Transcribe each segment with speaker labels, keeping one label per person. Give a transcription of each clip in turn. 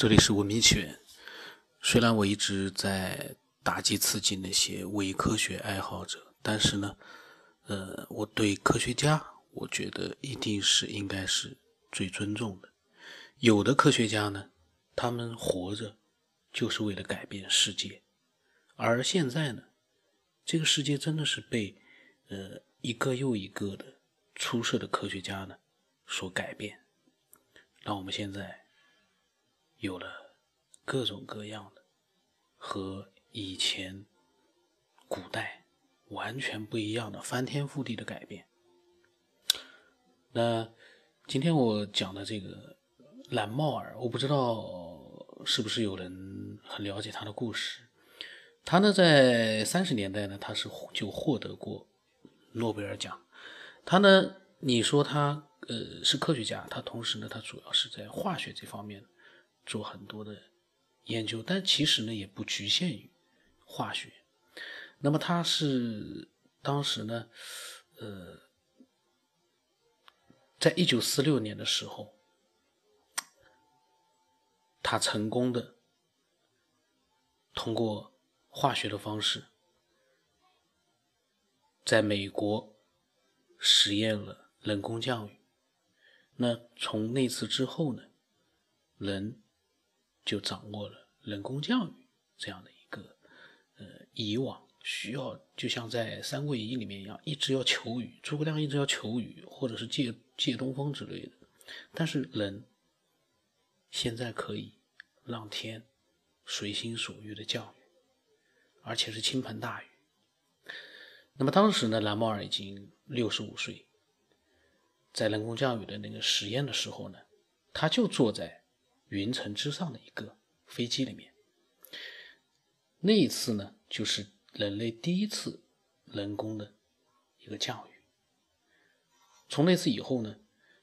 Speaker 1: 这里是文明起源。虽然我一直在打击刺激那些伪科学爱好者，但是呢，呃，我对科学家，我觉得一定是应该是最尊重的。有的科学家呢，他们活着就是为了改变世界，而现在呢，这个世界真的是被呃一个又一个的出色的科学家呢所改变，让我们现在。有了各种各样的和以前古代完全不一样的翻天覆地的改变。那今天我讲的这个蓝帽儿，我不知道是不是有人很了解他的故事。他呢，在三十年代呢，他是就获得过诺贝尔奖。他呢，你说他呃是科学家，他同时呢，他主要是在化学这方面。做很多的研究，但其实呢也不局限于化学。那么他是当时呢，呃，在一九四六年的时候，他成功的通过化学的方式，在美国实验了人工降雨。那从那次之后呢，人。就掌握了人工降雨这样的一个，呃，以往需要就像在《三国演义》里面一样，一直要求雨，诸葛亮一直要求雨，或者是借借东风之类的。但是人现在可以让天随心所欲的降雨，而且是倾盆大雨。那么当时呢，蓝帽儿已经六十五岁，在人工降雨的那个实验的时候呢，他就坐在。云层之上的一个飞机里面，那一次呢，就是人类第一次人工的一个降雨。从那次以后呢，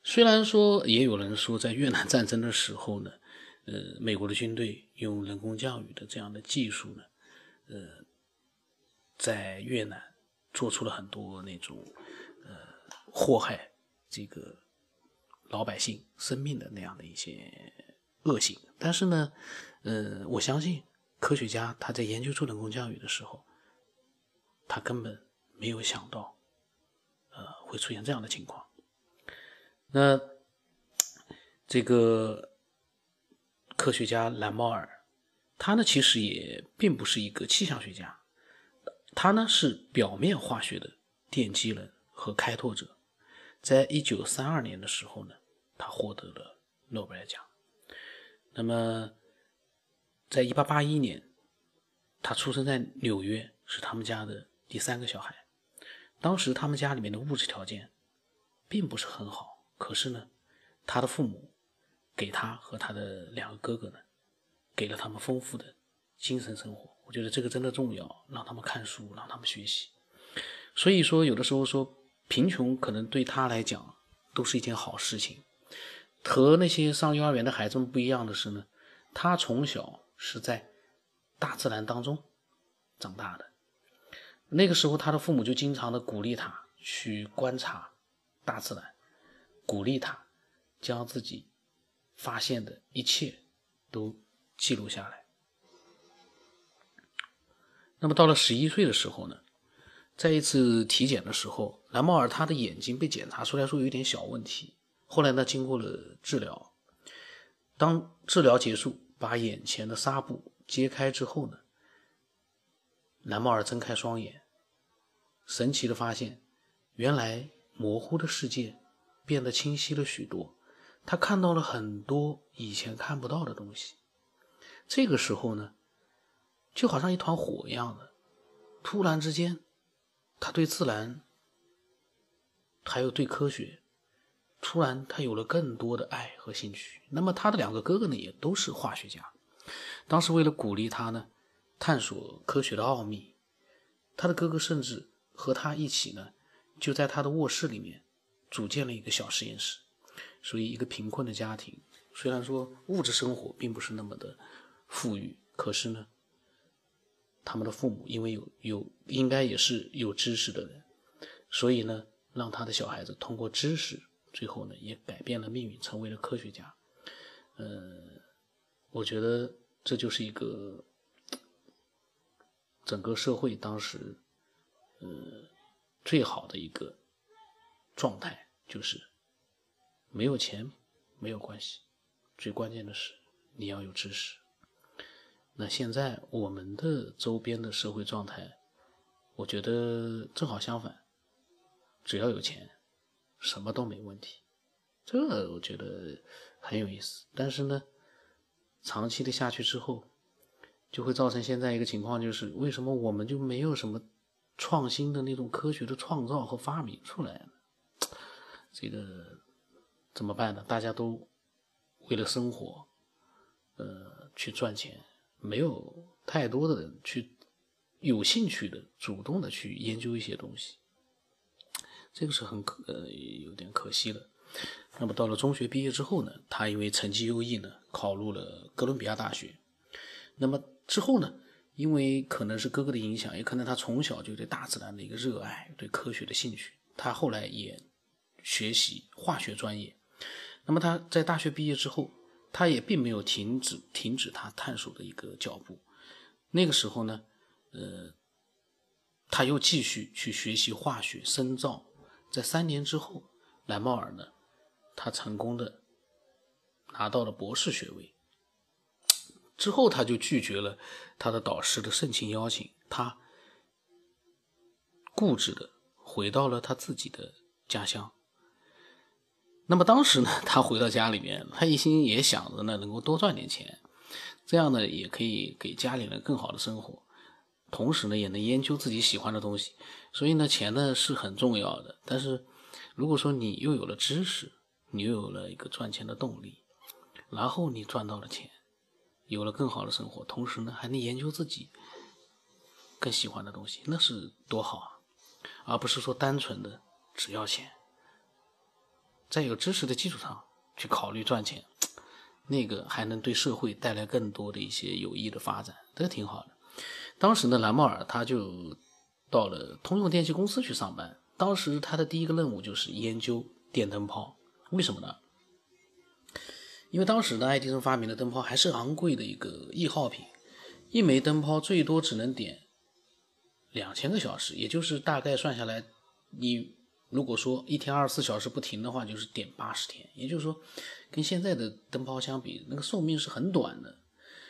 Speaker 1: 虽然说也有人说，在越南战争的时候呢，呃，美国的军队用人工降雨的这样的技术呢，呃，在越南做出了很多那种呃祸害这个老百姓生命的那样的一些。恶性，但是呢，呃，我相信科学家他在研究出人工降雨的时候，他根本没有想到，呃，会出现这样的情况。那这个科学家蓝猫尔，他呢其实也并不是一个气象学家，他呢是表面化学的奠基人和开拓者。在一九三二年的时候呢，他获得了诺贝尔奖。那么，在一八八一年，他出生在纽约，是他们家的第三个小孩。当时他们家里面的物质条件并不是很好，可是呢，他的父母给他和他的两个哥哥呢，给了他们丰富的精神生活。我觉得这个真的重要，让他们看书，让他们学习。所以说，有的时候说贫穷可能对他来讲都是一件好事情。和那些上幼儿园的孩子们不一样的是呢，他从小是在大自然当中长大的。那个时候，他的父母就经常的鼓励他去观察大自然，鼓励他将自己发现的一切都记录下来。那么到了十一岁的时候呢，在一次体检的时候，蓝帽儿他的眼睛被检查出来说有一点小问题。后来呢，经过了治疗，当治疗结束，把眼前的纱布揭开之后呢，蓝帽儿睁开双眼，神奇的发现，原来模糊的世界变得清晰了许多，他看到了很多以前看不到的东西。这个时候呢，就好像一团火一样的，突然之间，他对自然，还有对科学。突然，他有了更多的爱和兴趣。那么，他的两个哥哥呢，也都是化学家。当时，为了鼓励他呢，探索科学的奥秘，他的哥哥甚至和他一起呢，就在他的卧室里面组建了一个小实验室。所以，一个贫困的家庭，虽然说物质生活并不是那么的富裕，可是呢，他们的父母因为有有应该也是有知识的人，所以呢，让他的小孩子通过知识。最后呢，也改变了命运，成为了科学家。呃，我觉得这就是一个整个社会当时呃最好的一个状态，就是没有钱没有关系，最关键的是你要有知识。那现在我们的周边的社会状态，我觉得正好相反，只要有钱，什么都没问题。这我觉得很有意思。但是呢，长期的下去之后，就会造成现在一个情况，就是为什么我们就没有什么创新的那种科学的创造和发明出来呢？这个怎么办呢？大家都为了生活，呃，去赚钱。没有太多的人去有兴趣的、主动的去研究一些东西，这个是很可呃有点可惜了。那么到了中学毕业之后呢，他因为成绩优异呢，考入了哥伦比亚大学。那么之后呢，因为可能是哥哥的影响，也可能他从小就对大自然的一个热爱、对科学的兴趣，他后来也学习化学专业。那么他在大学毕业之后。他也并没有停止停止他探索的一个脚步。那个时候呢，呃，他又继续去学习化学深造。在三年之后，蓝帽尔呢，他成功的拿到了博士学位。之后，他就拒绝了他的导师的盛情邀请，他固执的回到了他自己的家乡。那么当时呢，他回到家里面，他一心也想着呢，能够多赚点钱，这样呢，也可以给家里人更好的生活，同时呢，也能研究自己喜欢的东西。所以呢，钱呢是很重要的。但是，如果说你又有了知识，你又有了一个赚钱的动力，然后你赚到了钱，有了更好的生活，同时呢，还能研究自己更喜欢的东西，那是多好啊！而不是说单纯的只要钱。在有知识的基础上去考虑赚钱，那个还能对社会带来更多的一些有益的发展，这挺好的。当时呢，蓝帽尔他就到了通用电气公司去上班。当时他的第一个任务就是研究电灯泡。为什么呢？因为当时呢，爱迪生发明的灯泡还是昂贵的一个易耗品，一枚灯泡最多只能点两千个小时，也就是大概算下来，你。如果说一天二十四小时不停的话，就是点八十天。也就是说，跟现在的灯泡相比，那个寿命是很短的。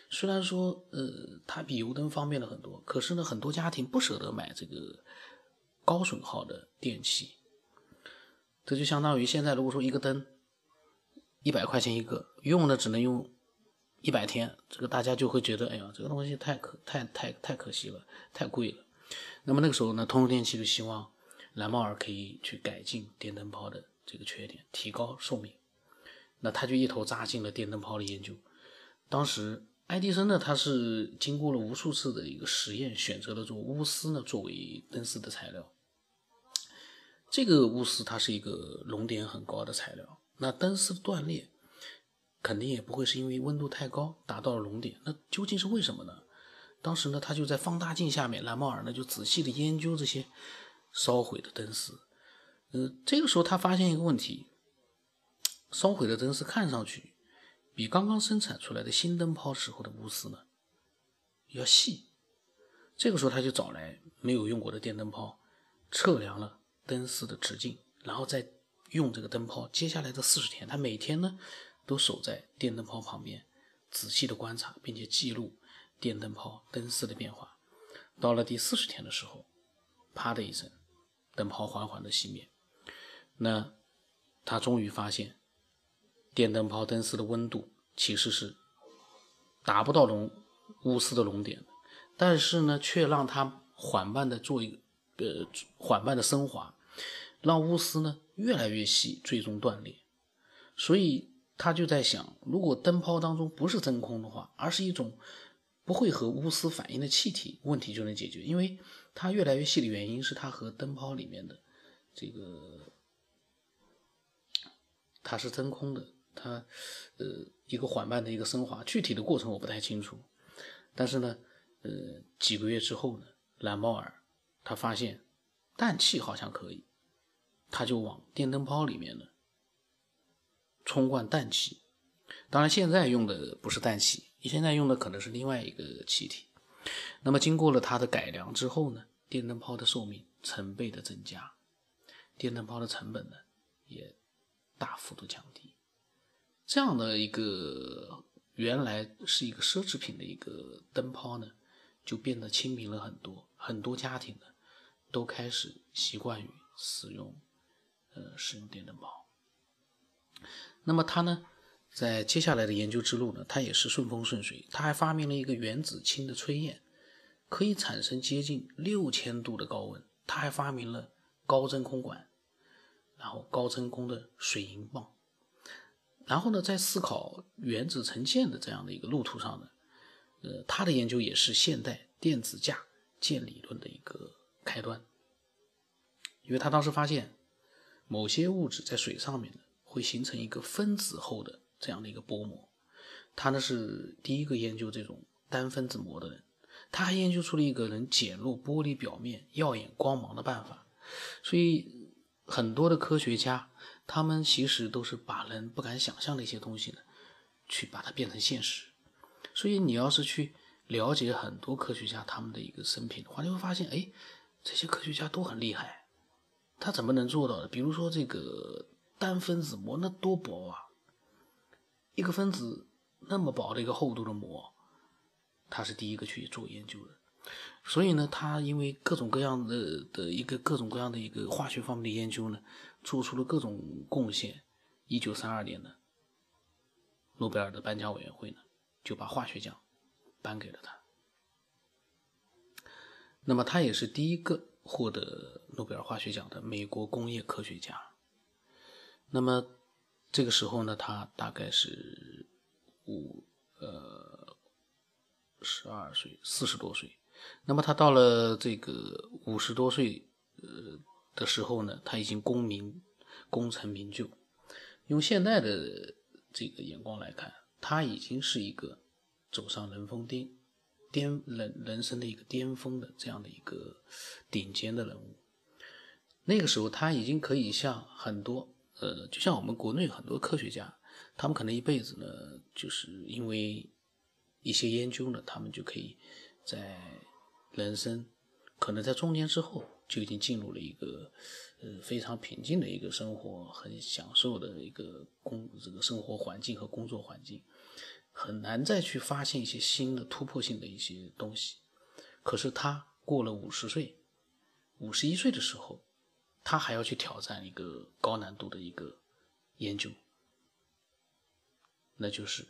Speaker 1: 虽然说，呃，它比油灯方便了很多，可是呢，很多家庭不舍得买这个高损耗的电器。这就相当于现在，如果说一个灯一百块钱一个，用的只能用一百天，这个大家就会觉得，哎呀，这个东西太可太太太可惜了，太贵了。那么那个时候呢，通用电气就希望。蓝帽尔可以去改进电灯泡的这个缺点，提高寿命。那他就一头扎进了电灯泡的研究。当时爱迪生呢，他是经过了无数次的一个实验，选择了做钨丝呢作为灯丝的材料。这个钨丝它是一个熔点很高的材料，那灯丝断裂肯定也不会是因为温度太高达到了熔点。那究竟是为什么呢？当时呢，他就在放大镜下面，蓝帽尔呢就仔细的研究这些。烧毁的灯丝，呃，这个时候他发现一个问题：烧毁的灯丝看上去比刚刚生产出来的新灯泡时候的钨丝呢要细。这个时候他就找来没有用过的电灯泡，测量了灯丝的直径，然后再用这个灯泡。接下来的四十天，他每天呢都守在电灯泡旁边，仔细的观察，并且记录电灯泡灯丝的变化。到了第四十天的时候，啪的一声。灯泡缓缓的熄灭，那他终于发现，电灯泡灯丝的温度其实是达不到熔钨丝的熔点，但是呢，却让它缓慢的做一个呃缓慢的升华，让钨丝呢越来越细，最终断裂。所以他就在想，如果灯泡当中不是真空的话，而是一种不会和钨丝反应的气体，问题就能解决，因为。它越来越细的原因是它和灯泡里面的这个它是真空的，它呃一个缓慢的一个升华，具体的过程我不太清楚。但是呢，呃几个月之后呢，蓝帽尔他发现氮气好像可以，他就往电灯泡里面呢充灌氮气。当然现在用的不是氮气，你现在用的可能是另外一个气体。那么经过了它的改良之后呢，电灯泡的寿命成倍的增加，电灯泡的成本呢也大幅度降低。这样的一个原来是一个奢侈品的一个灯泡呢，就变得亲民了很多。很多家庭呢都开始习惯于使用，呃，使用电灯泡。那么他呢？在接下来的研究之路呢，他也是顺风顺水。他还发明了一个原子氢的吹焰，可以产生接近六千度的高温。他还发明了高真空管，然后高真空的水银棒。然后呢，在思考原子成键的这样的一个路途上呢，呃，他的研究也是现代电子架键理论的一个开端。因为他当时发现，某些物质在水上面呢，会形成一个分子厚的。这样的一个薄膜，他呢是第一个研究这种单分子膜的人，他还研究出了一个能减弱玻璃表面耀眼光芒的办法。所以很多的科学家，他们其实都是把人不敢想象的一些东西呢，去把它变成现实。所以你要是去了解很多科学家他们的一个生平的话，你会发现，哎，这些科学家都很厉害，他怎么能做到的？比如说这个单分子膜，那多薄啊！一个分子那么薄的一个厚度的膜，他是第一个去做研究的，所以呢，他因为各种各样的的一个各种各样的一个化学方面的研究呢，做出了各种贡献。一九三二年呢，诺贝尔的颁奖委员会呢就把化学奖颁给了他。那么他也是第一个获得诺贝尔化学奖的美国工业科学家。那么。这个时候呢，他大概是五呃十二岁，四十多岁。那么他到了这个五十多岁呃的时候呢，他已经功名功成名就。用现代的这个眼光来看，他已经是一个走上人峰巅巅人人生的一个巅峰的这样的一个顶尖的人物。那个时候，他已经可以像很多。呃，就像我们国内很多科学家，他们可能一辈子呢，就是因为一些研究呢，他们就可以在人生可能在中年之后就已经进入了一个呃非常平静的一个生活，很享受的一个工这个生活环境和工作环境，很难再去发现一些新的突破性的一些东西。可是他过了五十岁，五十一岁的时候。他还要去挑战一个高难度的一个研究，那就是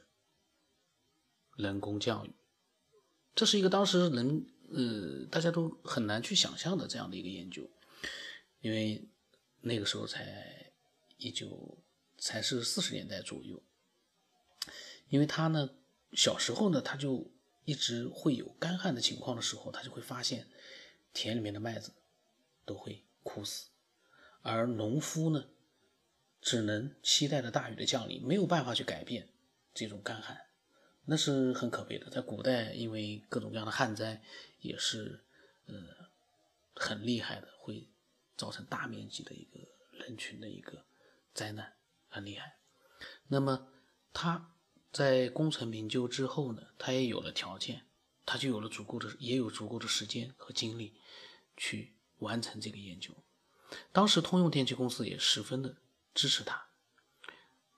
Speaker 1: 人工降雨。这是一个当时人呃大家都很难去想象的这样的一个研究，因为那个时候才一九才是四十年代左右。因为他呢小时候呢他就一直会有干旱的情况的时候，他就会发现田里面的麦子都会枯死。而农夫呢，只能期待着大雨的降临，没有办法去改变这种干旱，那是很可悲的。在古代，因为各种各样的旱灾，也是呃很厉害的，会造成大面积的一个人群的一个灾难，很厉害。那么他在功成名就之后呢，他也有了条件，他就有了足够的，也有足够的时间和精力去完成这个研究。当时，通用电气公司也十分的支持他，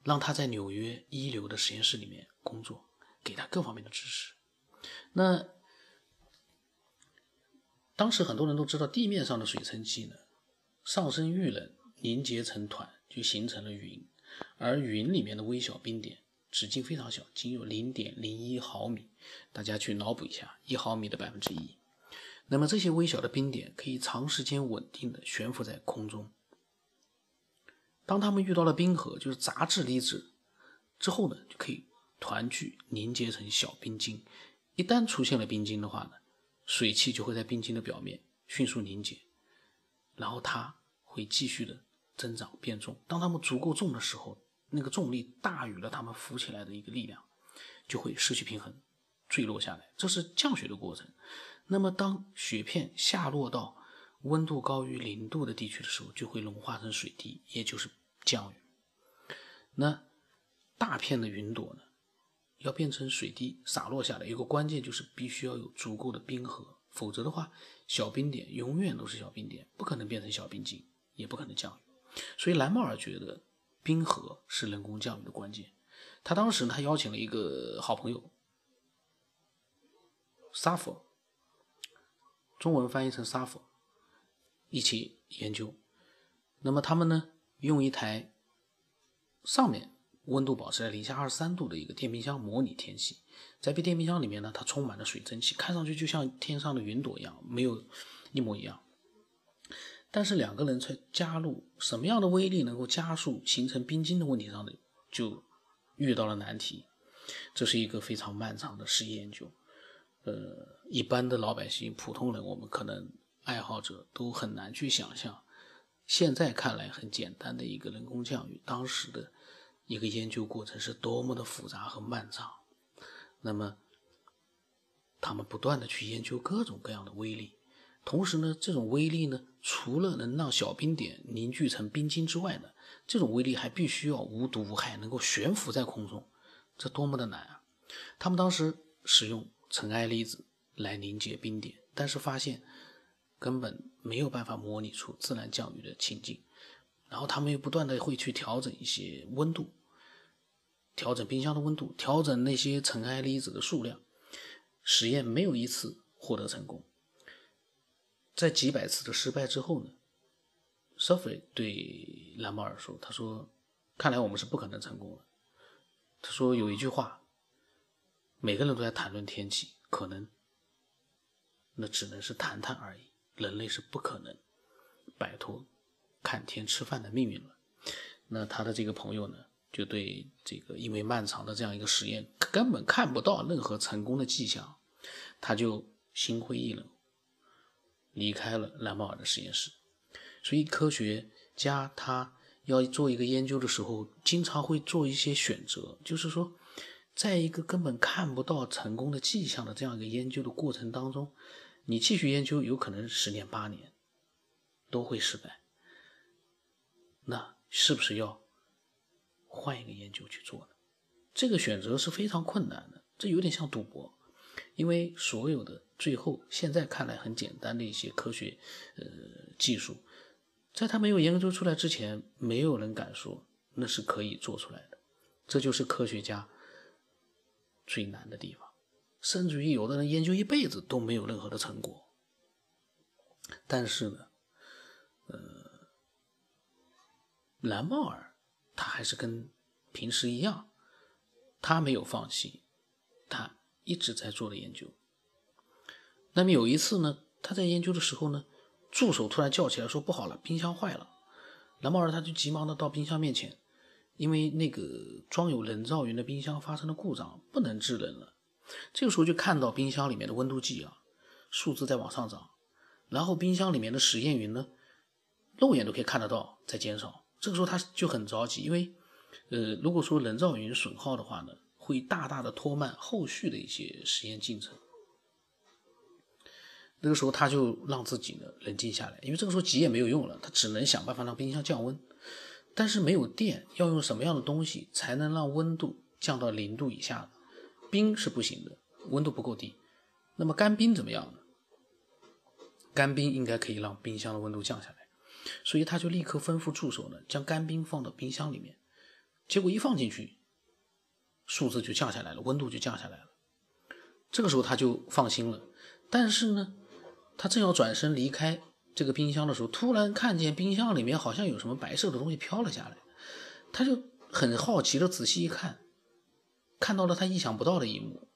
Speaker 1: 让他在纽约一流的实验室里面工作，给他各方面的支持。那当时很多人都知道，地面上的水蒸气呢，上升遇冷凝结成团，就形成了云，而云里面的微小冰点直径非常小，仅有零点零一毫米。大家去脑补一下，一毫米的百分之一。那么这些微小的冰点可以长时间稳定的悬浮在空中。当它们遇到了冰河，就是杂质离子之后呢，就可以团聚凝结成小冰晶。一旦出现了冰晶的话呢，水汽就会在冰晶的表面迅速凝结，然后它会继续的增长变重。当它们足够重的时候，那个重力大于了它们浮起来的一个力量，就会失去平衡，坠落下来。这是降雪的过程。那么，当雪片下落到温度高于零度的地区的时候，就会融化成水滴，也就是降雨。那大片的云朵呢，要变成水滴洒落下来，有个关键就是必须要有足够的冰河，否则的话，小冰点永远都是小冰点，不可能变成小冰晶，也不可能降雨。所以兰莫尔觉得冰河是人工降雨的关键。他当时他邀请了一个好朋友，沙佛，中文翻译成沙佛，一起研究。那么他们呢，用一台上面。温度保持在零下二十三度的一个电冰箱模拟天气，在被电冰箱里面呢，它充满了水蒸气，看上去就像天上的云朵一样，没有一模一样。但是两个人在加入什么样的威力能够加速形成冰晶的问题上呢，就遇到了难题。这是一个非常漫长的实验研究。呃，一般的老百姓、普通人，我们可能爱好者都很难去想象，现在看来很简单的一个人工降雨，当时的。一个研究过程是多么的复杂和漫长，那么他们不断的去研究各种各样的微粒，同时呢，这种微粒呢，除了能让小冰点凝聚成冰晶之外呢，这种微粒还必须要无毒无害，能够悬浮在空中，这多么的难啊！他们当时使用尘埃粒子来凝结冰点，但是发现根本没有办法模拟出自然降雨的情境，然后他们又不断的会去调整一些温度。调整冰箱的温度，调整那些尘埃粒子的数量，实验没有一次获得成功。在几百次的失败之后呢 s o p h i 对兰博尔说：“他说，看来我们是不可能成功了。他说有一句话，每个人都在谈论天气，可能那只能是谈谈而已。人类是不可能摆脱看天吃饭的命运了。那他的这个朋友呢？”就对这个，因为漫长的这样一个实验，根本看不到任何成功的迹象，他就心灰意冷，离开了兰博尔的实验室。所以，科学家他要做一个研究的时候，经常会做一些选择，就是说，在一个根本看不到成功的迹象的这样一个研究的过程当中，你继续研究，有可能十年八年都会失败。那是不是要？换一个研究去做的，这个选择是非常困难的，这有点像赌博，因为所有的最后现在看来很简单的一些科学呃技术，在他没有研究出来之前，没有人敢说那是可以做出来的，这就是科学家最难的地方，甚至于有的人研究一辈子都没有任何的成果，但是呢，呃，蓝帽尔。他还是跟平时一样，他没有放弃，他一直在做的研究。那么有一次呢，他在研究的时候呢，助手突然叫起来说：“不好了，冰箱坏了。”蓝帽儿他就急忙的到冰箱面前，因为那个装有人造云的冰箱发生了故障，不能制冷了。这个时候就看到冰箱里面的温度计啊，数字在往上涨，然后冰箱里面的实验云呢，肉眼都可以看得到在减少。这个时候他就很着急，因为，呃，如果说人造云损耗的话呢，会大大的拖慢后续的一些实验进程。那个时候他就让自己呢冷静下来，因为这个时候急也没有用了，他只能想办法让冰箱降温。但是没有电，要用什么样的东西才能让温度降到零度以下呢？冰是不行的，温度不够低。那么干冰怎么样呢？干冰应该可以让冰箱的温度降下来。所以他就立刻吩咐助手呢，将干冰放到冰箱里面。结果一放进去，数字就降下来了，温度就降下来了。这个时候他就放心了。但是呢，他正要转身离开这个冰箱的时候，突然看见冰箱里面好像有什么白色的东西飘了下来。他就很好奇的仔细一看，看到了他意想不到的一幕：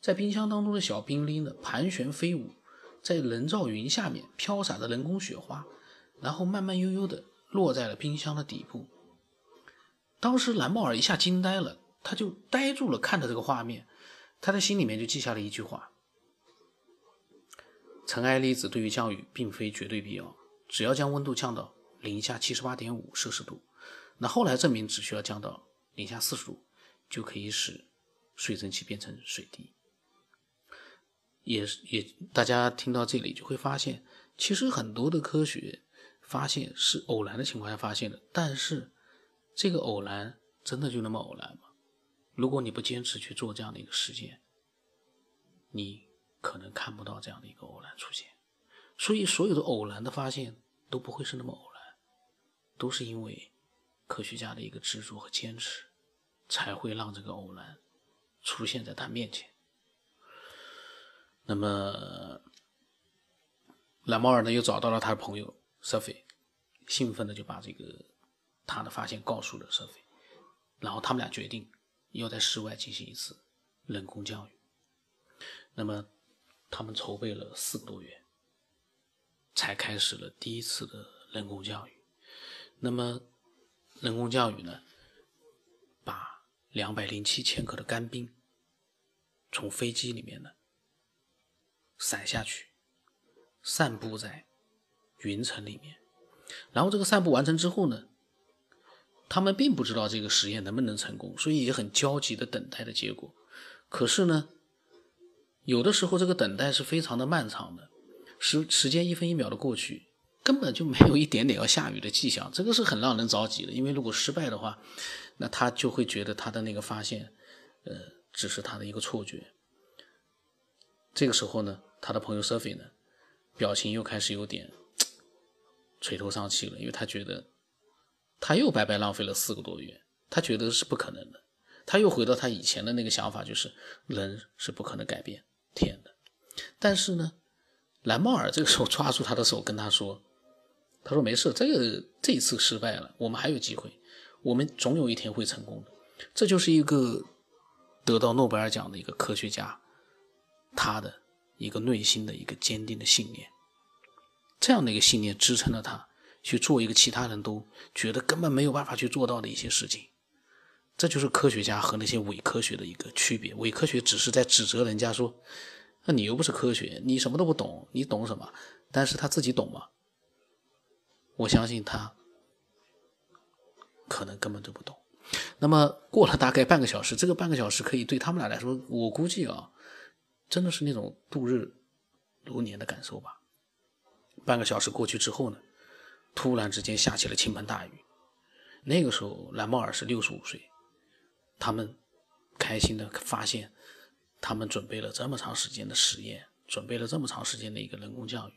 Speaker 1: 在冰箱当中的小冰粒呢盘旋飞舞，在人造云下面飘洒着人工雪花。然后慢慢悠悠的落在了冰箱的底部。当时蓝帽尔一下惊呆了，他就呆住了，看着这个画面，他在心里面就记下了一句话：尘埃粒子对于降雨并非绝对必要，只要将温度降到零下七十八点五摄氏度，那后来证明只需要降到零下四十度，就可以使水蒸气变成水滴。也也，大家听到这里就会发现，其实很多的科学。发现是偶然的情况下发现的，但是这个偶然真的就那么偶然吗？如果你不坚持去做这样的一个实践，你可能看不到这样的一个偶然出现。所以，所有的偶然的发现都不会是那么偶然，都是因为科学家的一个执着和坚持，才会让这个偶然出现在他面前。那么，蓝猫尔呢又找到了他的朋友瑟菲，兴奋的就把这个他的发现告诉了瑟菲，然后他们俩决定要在室外进行一次人工降雨。那么，他们筹备了四个多月。才开始了第一次的人工降雨。那么，人工降雨呢，把两百零七千克的干冰从飞机里面呢散下去，散布在云层里面。然后这个散布完成之后呢，他们并不知道这个实验能不能成功，所以也很焦急的等待的结果。可是呢，有的时候这个等待是非常的漫长的。时时间一分一秒的过去，根本就没有一点点要下雨的迹象，这个是很让人着急的。因为如果失败的话，那他就会觉得他的那个发现，呃，只是他的一个错觉。这个时候呢，他的朋友 Sophie 呢，表情又开始有点垂头丧气了，因为他觉得他又白白浪费了四个多月，他觉得是不可能的。他又回到他以前的那个想法，就是人是不可能改变天的。但是呢？蓝帽儿这个时候抓住他的手，跟他说：“他说没事，这个这一次失败了，我们还有机会，我们总有一天会成功的。这就是一个得到诺贝尔奖的一个科学家，他的一个内心的一个坚定的信念。这样的一个信念支撑了他去做一个其他人都觉得根本没有办法去做到的一些事情。这就是科学家和那些伪科学的一个区别。伪科学只是在指责人家说。”那你又不是科学，你什么都不懂，你懂什么？但是他自己懂吗？我相信他可能根本就不懂。那么过了大概半个小时，这个半个小时可以对他们俩来说，我估计啊，真的是那种度日如年的感受吧。半个小时过去之后呢，突然之间下起了倾盆大雨。那个时候蓝帽尔是六十五岁，他们开心的发现。他们准备了这么长时间的实验，准备了这么长时间的一个人工降雨，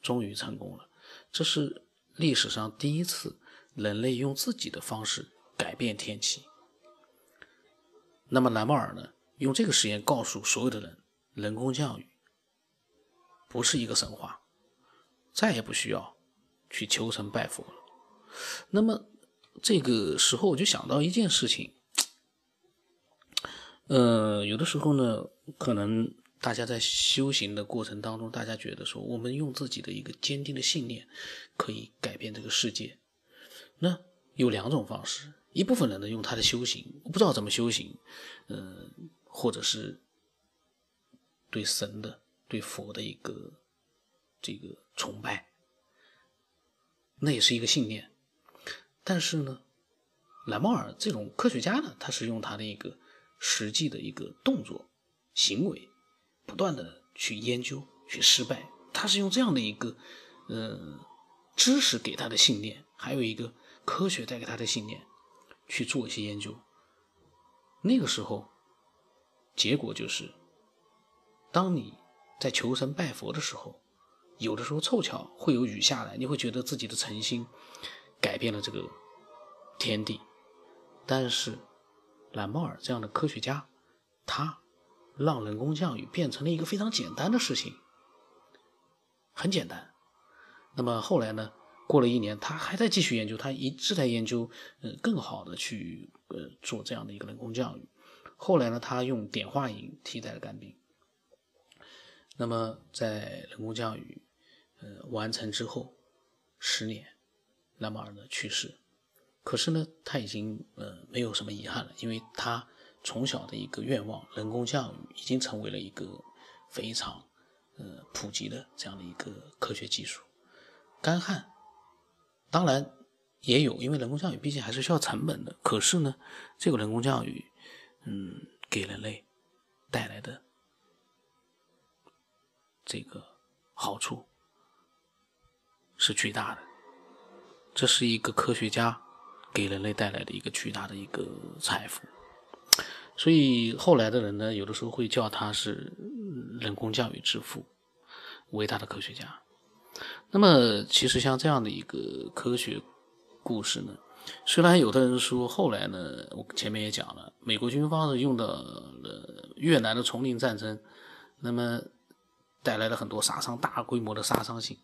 Speaker 1: 终于成功了。这是历史上第一次人类用自己的方式改变天气。那么蓝帽尔呢？用这个实验告诉所有的人，人工降雨不是一个神话，再也不需要去求神拜佛了。那么这个时候我就想到一件事情。呃，有的时候呢，可能大家在修行的过程当中，大家觉得说，我们用自己的一个坚定的信念，可以改变这个世界。那有两种方式，一部分人呢用他的修行，我不知道怎么修行，嗯，或者是对神的、对佛的一个这个崇拜，那也是一个信念。但是呢，蓝帽尔这种科学家呢，他是用他的一个。实际的一个动作、行为，不断的去研究、去失败。他是用这样的一个，呃，知识给他的信念，还有一个科学带给他的信念，去做一些研究。那个时候，结果就是，当你在求神拜佛的时候，有的时候凑巧会有雨下来，你会觉得自己的诚心改变了这个天地，但是。蓝帽尔这样的科学家，他让人工降雨变成了一个非常简单的事情，很简单。那么后来呢？过了一年，他还在继续研究，他一直在研究，呃，更好的去呃做这样的一个人工降雨。后来呢，他用碘化银替代了干冰。那么在人工降雨呃完成之后，十年，蓝帽尔呢去世。可是呢，他已经呃没有什么遗憾了，因为他从小的一个愿望，人工降雨已经成为了一个非常呃普及的这样的一个科学技术。干旱当然也有，因为人工降雨毕竟还是需要成本的。可是呢，这个人工降雨，嗯，给人类带来的这个好处是巨大的。这是一个科学家。给人类带来的一个巨大的一个财富，所以后来的人呢，有的时候会叫他是人工降雨之父，伟大的科学家。那么，其实像这样的一个科学故事呢，虽然有的人说后来呢，我前面也讲了，美国军方是用到了越南的丛林战争，那么带来了很多杀伤、大规模的杀伤性。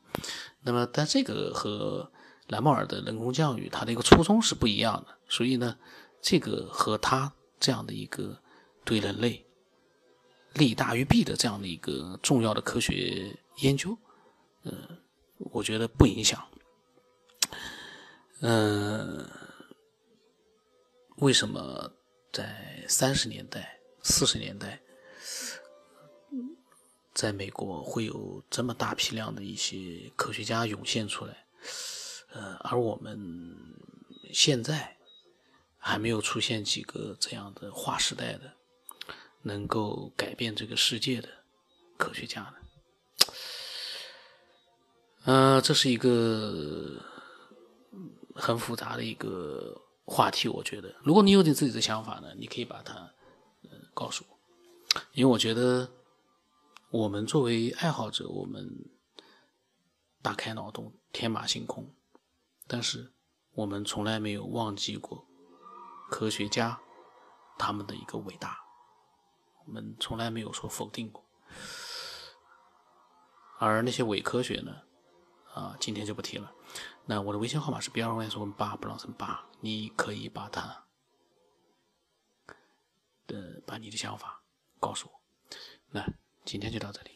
Speaker 1: 那么，但这个和兰莫尔的人工降雨，它的一个初衷是不一样的。所以呢，这个和他这样的一个对人类利大于弊的这样的一个重要的科学研究，呃。我觉得不影响。嗯，为什么在三十年代、四十年代，在美国会有这么大批量的一些科学家涌现出来？呃，而我们现在还没有出现几个这样的划时代的、能够改变这个世界的科学家呢？呃，这是一个很复杂的一个话题，我觉得，如果你有点自己的想法呢，你可以把它呃告诉我，因为我觉得我们作为爱好者，我们大开脑洞，天马行空，但是我们从来没有忘记过科学家他们的一个伟大，我们从来没有说否定过，而那些伪科学呢？啊，今天就不提了。那我的微信号码是 B 二 Y S 五八不让成八，你可以把它的把你的想法告诉我。那今天就到这里。